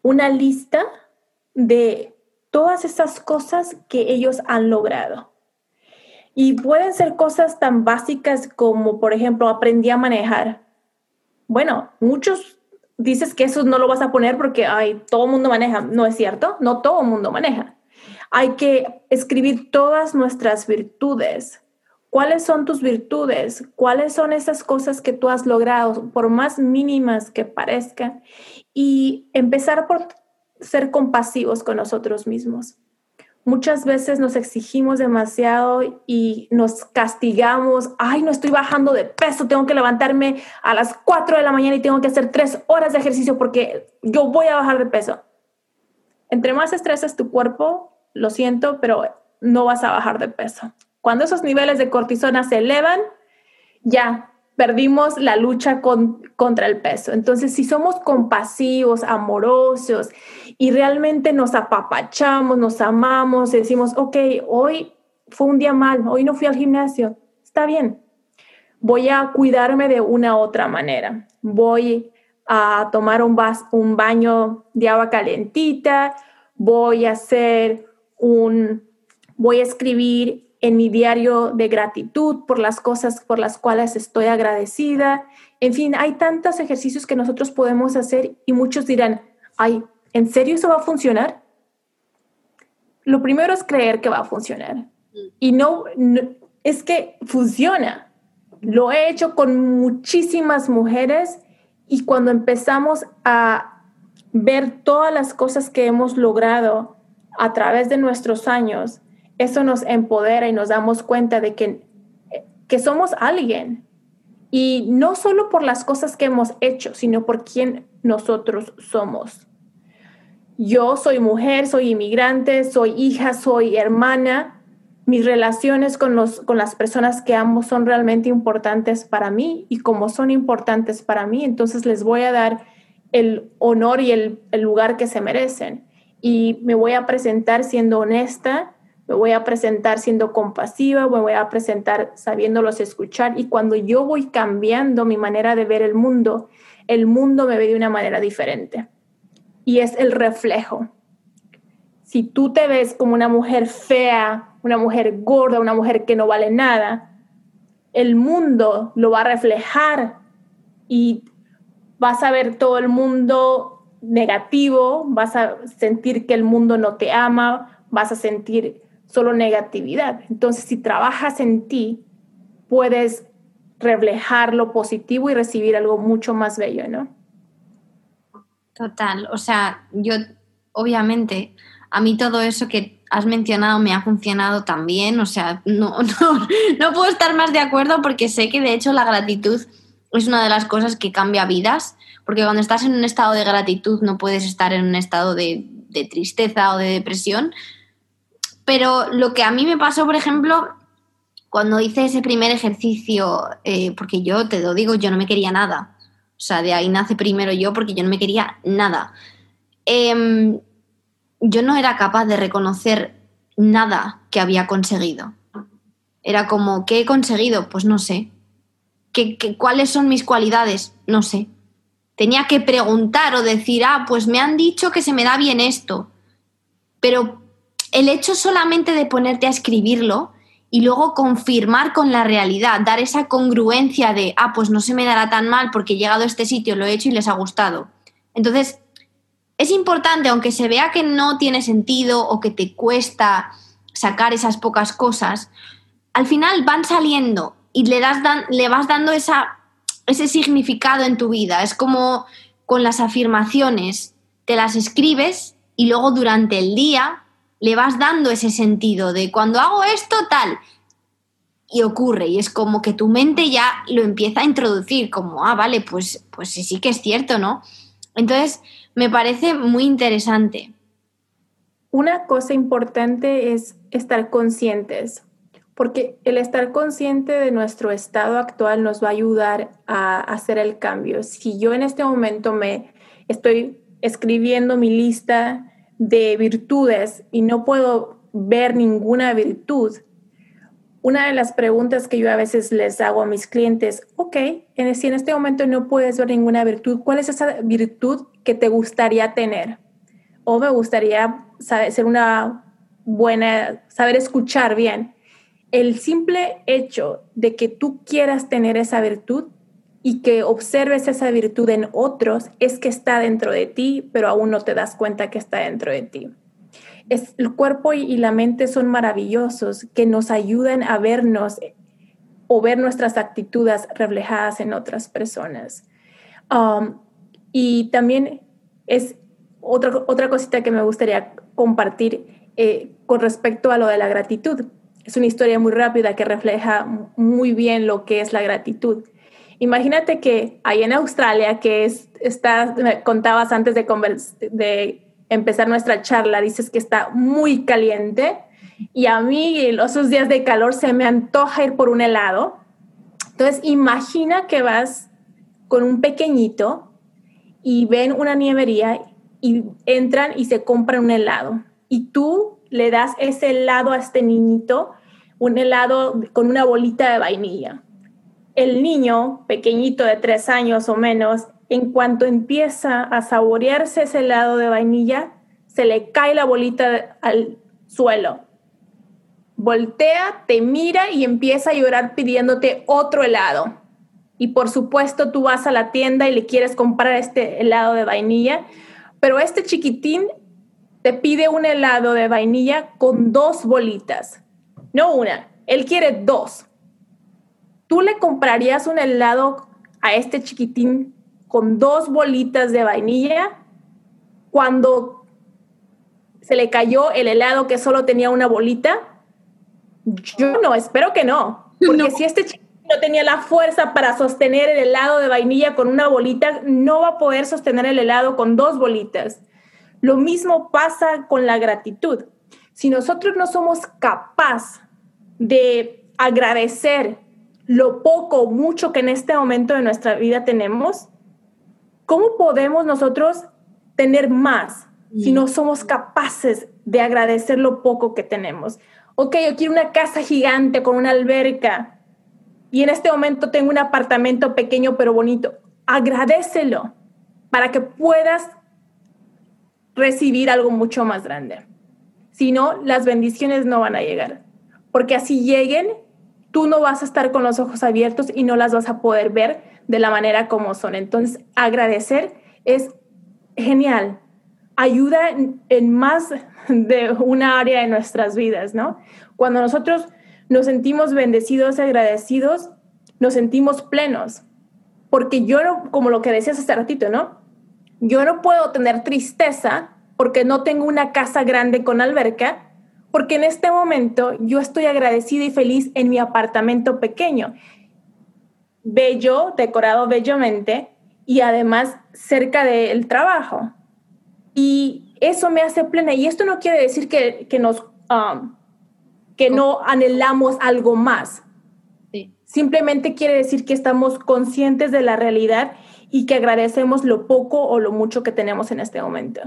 una lista de todas esas cosas que ellos han logrado. Y pueden ser cosas tan básicas como, por ejemplo, aprendí a manejar. Bueno, muchos dices que eso no lo vas a poner porque ay, todo el mundo maneja. No es cierto, no todo el mundo maneja. Hay que escribir todas nuestras virtudes. ¿Cuáles son tus virtudes? ¿Cuáles son esas cosas que tú has logrado, por más mínimas que parezcan? Y empezar por ser compasivos con nosotros mismos. Muchas veces nos exigimos demasiado y nos castigamos. Ay, no estoy bajando de peso, tengo que levantarme a las 4 de la mañana y tengo que hacer 3 horas de ejercicio porque yo voy a bajar de peso. Entre más estresas tu cuerpo, lo siento, pero no vas a bajar de peso. Cuando esos niveles de cortisona se elevan, ya perdimos la lucha contra el peso. Entonces, si somos compasivos, amorosos y realmente nos apapachamos, nos amamos, decimos, ok, hoy fue un día mal, hoy no fui al gimnasio, está bien, voy a cuidarme de una otra manera, voy a tomar un, un baño de agua calentita, voy a hacer un, voy a escribir en mi diario de gratitud por las cosas por las cuales estoy agradecida. En fin, hay tantos ejercicios que nosotros podemos hacer y muchos dirán, ay, ¿en serio eso va a funcionar? Lo primero es creer que va a funcionar. Mm. Y no, es que funciona. Lo he hecho con muchísimas mujeres y cuando empezamos a ver todas las cosas que hemos logrado a través de nuestros años, eso nos empodera y nos damos cuenta de que, que somos alguien. Y no solo por las cosas que hemos hecho, sino por quién nosotros somos. Yo soy mujer, soy inmigrante, soy hija, soy hermana. Mis relaciones con, los, con las personas que amo son realmente importantes para mí y como son importantes para mí, entonces les voy a dar el honor y el, el lugar que se merecen. Y me voy a presentar siendo honesta, me voy a presentar siendo compasiva, me voy a presentar sabiéndolos escuchar y cuando yo voy cambiando mi manera de ver el mundo, el mundo me ve de una manera diferente. Y es el reflejo. Si tú te ves como una mujer fea, una mujer gorda, una mujer que no vale nada, el mundo lo va a reflejar y vas a ver todo el mundo negativo, vas a sentir que el mundo no te ama, vas a sentir solo negatividad. Entonces, si trabajas en ti, puedes reflejar lo positivo y recibir algo mucho más bello, ¿no? Total, o sea, yo obviamente a mí todo eso que has mencionado me ha funcionado también, o sea, no, no, no puedo estar más de acuerdo porque sé que de hecho la gratitud es una de las cosas que cambia vidas, porque cuando estás en un estado de gratitud no puedes estar en un estado de, de tristeza o de depresión, pero lo que a mí me pasó, por ejemplo, cuando hice ese primer ejercicio, eh, porque yo te lo digo, yo no me quería nada. O sea, de ahí nace primero yo porque yo no me quería nada. Em, yo no era capaz de reconocer nada que había conseguido. Era como, ¿qué he conseguido? Pues no sé. ¿Qué, cuáles son mis cualidades? No sé. Tenía que preguntar o decir, ah, pues me han dicho que se me da bien esto. Pero el hecho solamente de ponerte a escribirlo y luego confirmar con la realidad, dar esa congruencia de, ah, pues no se me dará tan mal porque he llegado a este sitio, lo he hecho y les ha gustado. Entonces, es importante, aunque se vea que no tiene sentido o que te cuesta sacar esas pocas cosas, al final van saliendo y le, das le vas dando esa, ese significado en tu vida. Es como con las afirmaciones, te las escribes y luego durante el día le vas dando ese sentido de cuando hago esto, tal. Y ocurre, y es como que tu mente ya lo empieza a introducir, como, ah, vale, pues, pues sí, sí que es cierto, ¿no? Entonces, me parece muy interesante. Una cosa importante es estar conscientes, porque el estar consciente de nuestro estado actual nos va a ayudar a hacer el cambio. Si yo en este momento me estoy escribiendo mi lista de virtudes y no puedo ver ninguna virtud, una de las preguntas que yo a veces les hago a mis clientes, ok, en, si en este momento no puedes ver ninguna virtud, ¿cuál es esa virtud que te gustaría tener? O me gustaría saber, ser una buena, saber escuchar bien. El simple hecho de que tú quieras tener esa virtud y que observes esa virtud en otros es que está dentro de ti, pero aún no te das cuenta que está dentro de ti. El cuerpo y, la mente son maravillosos, que nos ayudan a vernos o ver nuestras actitudes reflejadas en otras personas. Um, y también es otra, otra cosita que me gustaría compartir eh, con respecto a lo de la gratitud. Es una historia muy rápida que refleja muy bien lo que es la gratitud. Imagínate que ahí en Australia, que es, está, me contabas antes de, de empezar nuestra charla, dices que está muy caliente y a mí esos días de calor se me antoja ir por un helado. Entonces, imagina que vas con un pequeñito y ven una nievería y entran y se compran un helado. Y tú le das ese helado a este niñito, un helado con una bolita de vainilla el niño pequeñito de tres años o menos, en cuanto empieza a saborearse ese helado de vainilla, se le cae la bolita al suelo. Voltea, te mira y empieza a llorar pidiéndote otro helado. Y por supuesto tú vas a la tienda y le quieres comprar este helado de vainilla, pero este chiquitín te pide un helado de vainilla con dos bolitas, no una, él quiere dos. ¿Tú le comprarías un helado a este chiquitín con dos bolitas de vainilla cuando se le cayó el helado que solo tenía una bolita? Yo no, espero que no. Porque si este chiquitín no tenía la fuerza para sostener el helado de vainilla con una bolita, no va a poder sostener el helado con dos bolitas. Lo mismo pasa con la gratitud. Si nosotros no somos capaces de agradecer lo poco o mucho que en este momento de nuestra vida tenemos, ¿cómo podemos nosotros tener más si no somos capaces de agradecer lo poco que tenemos? Ok, yo quiero una casa gigante con una alberca y en este momento tengo un apartamento pequeño pero bonito. Agradecelo para que puedas recibir algo mucho más grande. Si no, las bendiciones no van a llegar. Porque así lleguen, tú no vas a estar con los ojos abiertos y no las vas a poder ver de la manera como son. Entonces, agradecer es genial. Ayuda en, más de una área de nuestras vidas, ¿no? Cuando nosotros nos sentimos bendecidos y agradecidos, nos sentimos plenos. Porque yo no, como lo que decías hace ratito, ¿no? Yo no puedo tener tristeza porque no tengo una casa grande con alberca, porque en este momento yo estoy agradecida y feliz en mi apartamento pequeño, bello, decorado bellamente y además cerca del trabajo. Y eso me hace plena. Y esto no quiere decir que, nos, um, que no anhelamos algo más. Simplemente quiere decir que estamos conscientes de la realidad y que agradecemos lo poco o lo mucho que tenemos en este momento.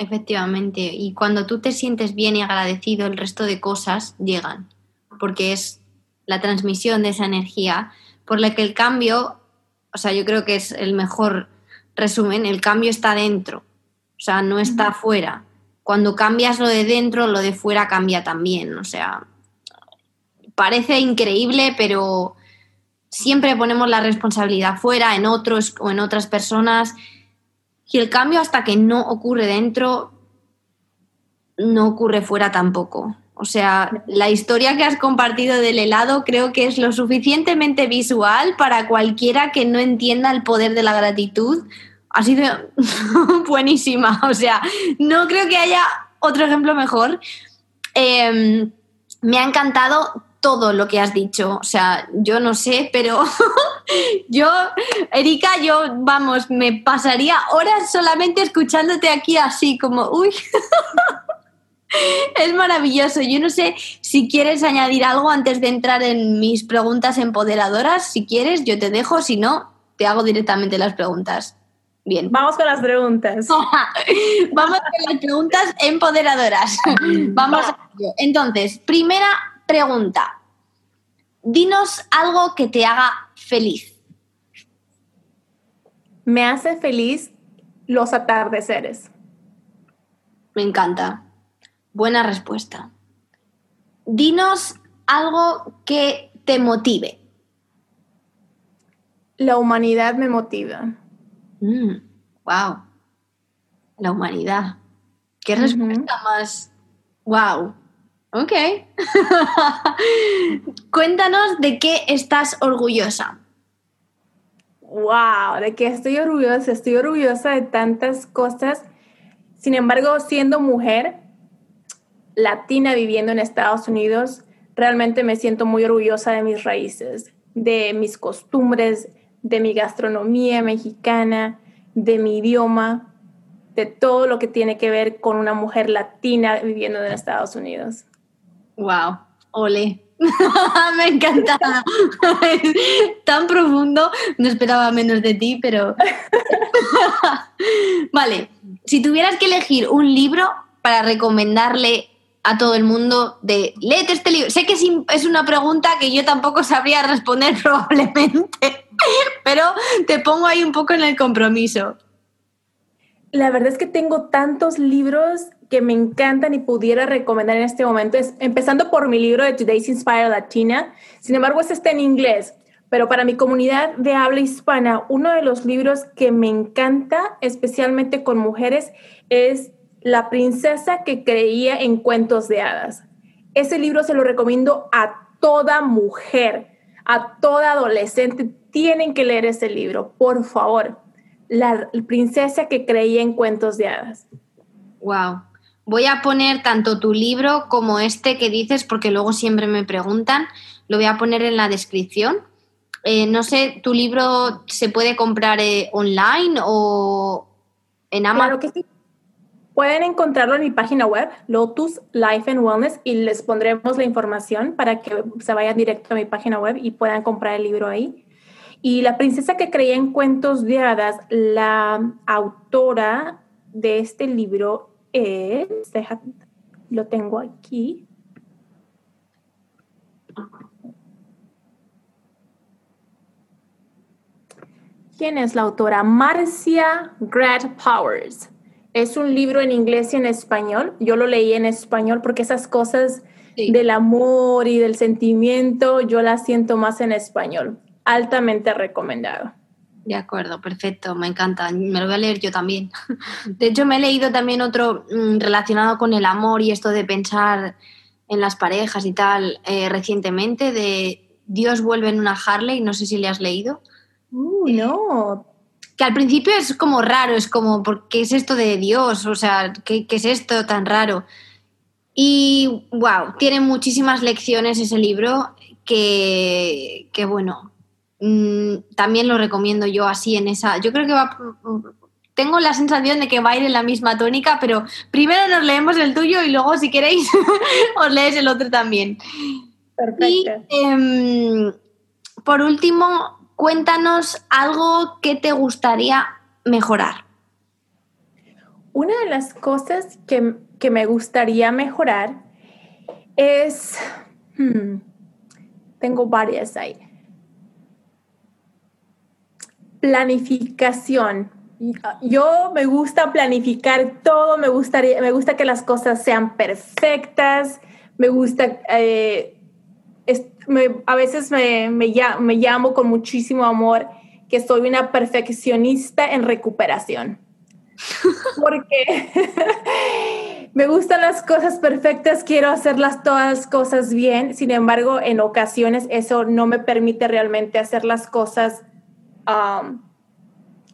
Efectivamente, y cuando tú te sientes bien y agradecido, el resto de cosas llegan, porque es la transmisión de esa energía, por la que el cambio, o sea, yo creo que es el mejor resumen, el cambio está dentro, o sea, no está afuera. Cuando cambias lo de dentro, lo de fuera cambia también, o sea, parece increíble, pero siempre ponemos la responsabilidad fuera, en otros o en otras personas y el cambio hasta que no ocurre dentro, no ocurre fuera tampoco. O sea, la historia que has compartido del helado creo que es lo suficientemente visual para cualquiera que no entienda el poder de la gratitud. Ha sido buenísima. O sea, no creo que haya otro ejemplo mejor. Em, me ha encantado todo lo que has dicho. O sea, yo no sé, pero yo, Erika, yo, vamos, me pasaría horas solamente escuchándote aquí así, como, uy. es maravilloso. Yo no sé si quieres añadir algo antes de entrar en mis preguntas empoderadoras. Si quieres, yo te dejo. Si no, te hago directamente las preguntas. Bien. Vamos con las preguntas. Vamos con las preguntas empoderadoras. Vamos. Entonces, primera pregunta. Dinos algo que te haga feliz. Me hace feliz los atardeceres. Me encanta. Buena respuesta. Dinos algo que te motive. La humanidad me motiva. wow. Mm, La humanidad. Qué respuesta más. Wow. Ok. Cuéntanos de qué estás orgullosa. Wow, de qué estoy orgullosa. Estoy orgullosa de tantas cosas. Sin embargo, siendo mujer latina viviendo en Estados Unidos, realmente me siento muy orgullosa de mis raíces, de mis costumbres, de mi gastronomía mexicana, de mi idioma, de todo lo que tiene que ver con una mujer latina viviendo en Estados Unidos. Wow, ole. Me encanta. Tan profundo, no esperaba menos de ti, pero... vale, si tuvieras que elegir un libro para recomendarle a todo el mundo de, léete este libro. Sé que es una pregunta que yo tampoco sabría responder probablemente, pero te pongo ahí un poco en el compromiso. La verdad es que tengo tantos libros que me encantan y pudiera recomendar en este momento, es, empezando por mi libro de Today's Inspire Latina. Sin embargo, este está en inglés, pero para mi comunidad de habla hispana, uno de los libros que me encanta, especialmente con mujeres, es La princesa que creía en cuentos de hadas. Ese libro se lo recomiendo a toda mujer, a toda adolescente. Tienen que leer ese libro, por favor. La princesa que creía en cuentos de hadas. Wow. Voy a poner tanto tu libro como este que dices, porque luego siempre me preguntan. Lo voy a poner en la descripción. Eh, no sé, ¿tu libro se puede comprar eh, online o en Amazon? Claro que sí. Pueden encontrarlo en mi página web, Lotus Life and Wellness, y les pondremos la información para que se vayan directo a mi página web y puedan comprar el libro ahí. Y La princesa que creía en cuentos de hadas, la autora de este libro es, deja, lo tengo aquí. ¿Quién es la autora? Marcia Grad Powers. Es un libro en inglés y en español. Yo lo leí en español porque esas cosas del amor y del sentimiento yo las siento más en español. Altamente recomendado. De acuerdo, perfecto, me encanta. Me lo voy a leer yo también. De hecho, me he leído también otro mm, relacionado con el amor y esto de pensar en las parejas y tal eh, recientemente, de Dios vuelve en una Harley, no sé si le has leído. Uh, no. Que al principio es como raro, es como, ¿por qué es esto de Dios? O sea, ¿qué, qué es esto tan raro? Y, wow, tiene muchísimas lecciones ese libro que, que bueno, Mm, también lo recomiendo yo así en esa. Yo creo que va. Tengo la sensación de que va a ir en la misma tónica, pero primero nos leemos el tuyo y luego, si queréis, os lees el otro también. Perfecto. Y em, por último, cuéntanos algo que te gustaría mejorar. Una de las cosas que, que me gustaría mejorar es. Hmm, tengo varias ahí planificación. Yo me gusta planificar todo, me, gustaría, me gusta que las cosas sean perfectas, me gusta, eh, a veces me, me, me llamo con muchísimo amor que soy una perfeccionista en recuperación. Porque me gustan las cosas perfectas, quiero hacerlas todas las cosas bien, sin embargo, en ocasiones eso no me permite realmente hacer las cosas Um,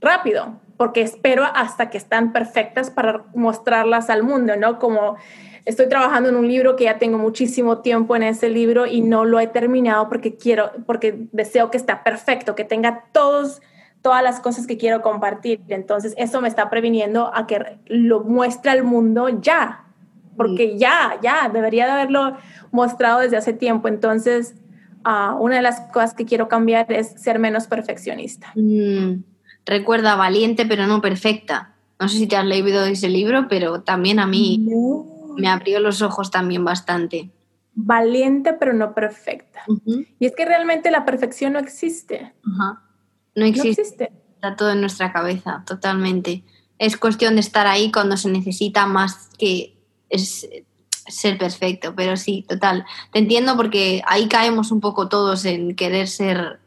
rápido, porque espero hasta que están perfectas para mostrarlas al mundo, ¿no? Como estoy trabajando en un libro que ya tengo muchísimo tiempo en ese libro y no lo he terminado porque quiero, porque deseo que está perfecto, que tenga todos todas las cosas que quiero compartir. Entonces, eso me está previniendo a que lo muestre al mundo ya, porque ya, ya, debería de haberlo mostrado desde hace tiempo. Entonces, una de las cosas que quiero cambiar es ser menos perfeccionista. Mm, recuerda, valiente pero no perfecta. No sé si te has leído ese libro, pero también a mí me abrió los ojos también bastante. Valiente pero no perfecta. Y es que realmente la perfección no existe. No existe. Está todo en nuestra cabeza, totalmente. Es cuestión de estar ahí cuando se necesita más que es ser perfecto, pero sí, total. Te entiendo porque ahí caemos un poco todos en querer ser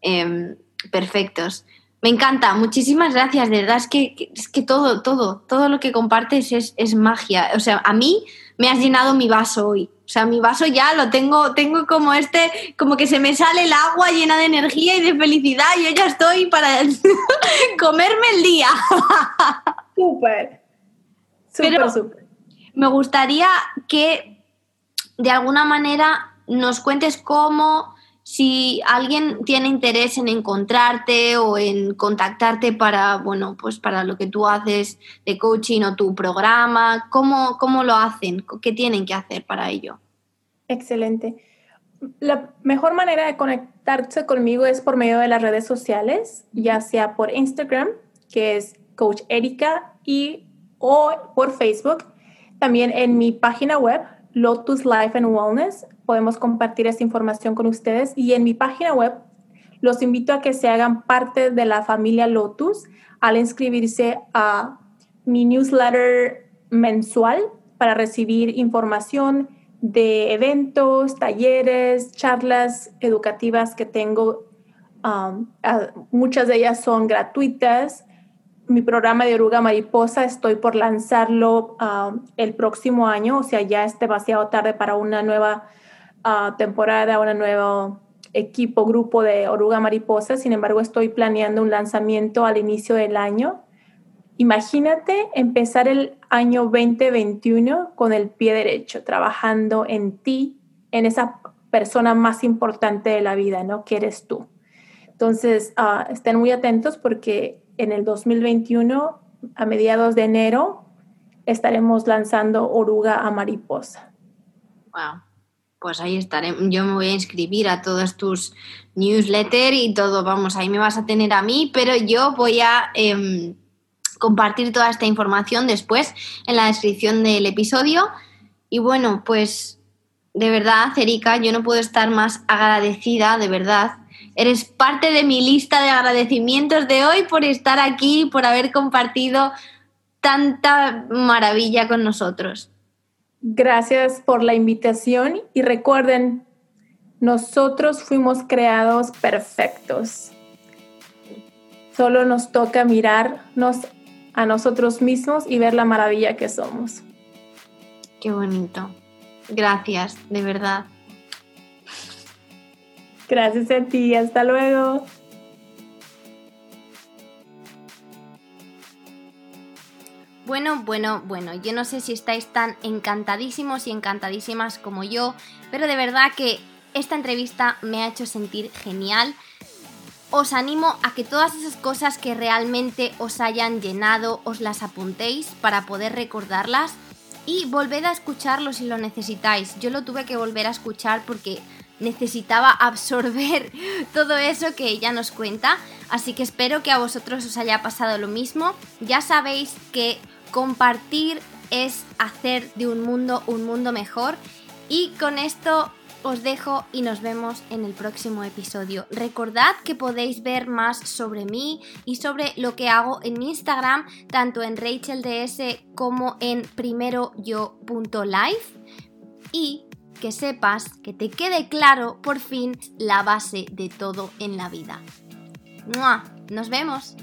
em, perfectos. Me encanta, muchísimas gracias, de verdad es que, es que todo, todo, todo lo que compartes es, es, magia. O sea, a mí me has llenado mi vaso hoy. O sea, mi vaso ya lo tengo, tengo como este, como que se me sale el agua llena de energía y de felicidad. Yo ya estoy para comerme el día. Súper. Súper, súper. Me gustaría que de alguna manera nos cuentes cómo si alguien tiene interés en encontrarte o en contactarte para, bueno, pues para lo que tú haces de coaching o tu programa, ¿cómo, cómo lo hacen? ¿Qué tienen que hacer para ello? Excelente. La mejor manera de conectarse conmigo es por medio de las redes sociales, ya sea por Instagram, que es Coach Erika, y o por Facebook. También en mi página web, Lotus Life and Wellness, podemos compartir esta información con ustedes. Y en mi página web los invito a que se hagan parte de la familia Lotus al inscribirse a mi newsletter mensual para recibir información de eventos, talleres, charlas educativas que tengo. Um, muchas de ellas son gratuitas. Mi programa de oruga mariposa estoy por lanzarlo um, el próximo año, o sea, ya es demasiado tarde para una nueva temporada, un nuevo equipo, grupo de Oruga Mariposa. Sin embargo, estoy planeando un lanzamiento al inicio del año. Imagínate empezar el año 2021 con el pie derecho, trabajando en ti, en esa persona más importante de la vida, ¿no? Que eres tú. Entonces, uh, estén muy atentos porque en el 2021, a mediados de enero, estaremos lanzando Oruga a Mariposa. Wow pues ahí estaré. Yo me voy a inscribir a todos tus newsletters y todo, vamos, ahí me vas a tener a mí, pero yo voy a em, compartir toda esta información después en la descripción del episodio. Y bueno, pues de verdad, Erika, yo no puedo estar más agradecida, de verdad. Eres parte de mi lista de agradecimientos de hoy por estar aquí, por haber compartido tanta maravilla con nosotros. Gracias por la invitación y recuerden, nosotros fuimos creados perfectos. Solo nos toca mirarnos a nosotros mismos y ver la maravilla que somos. Qué bonito. Gracias, de verdad. Gracias a ti, hasta luego. Bueno, bueno, bueno, yo no sé si estáis tan encantadísimos y encantadísimas como yo, pero de verdad que esta entrevista me ha hecho sentir genial. Os animo a que todas esas cosas que realmente os hayan llenado os las apuntéis para poder recordarlas y volved a escucharlo si lo necesitáis. Yo lo tuve que volver a escuchar porque necesitaba absorber todo eso que ella nos cuenta, así que espero que a vosotros os haya pasado lo mismo. Ya sabéis que Compartir es hacer de un mundo un mundo mejor. Y con esto os dejo y nos vemos en el próximo episodio. Recordad que podéis ver más sobre mí y sobre lo que hago en Instagram, tanto en RachelDS como en primeroyo.life. Y que sepas, que te quede claro por fin la base de todo en la vida. ¡Mua! ¡Nos vemos!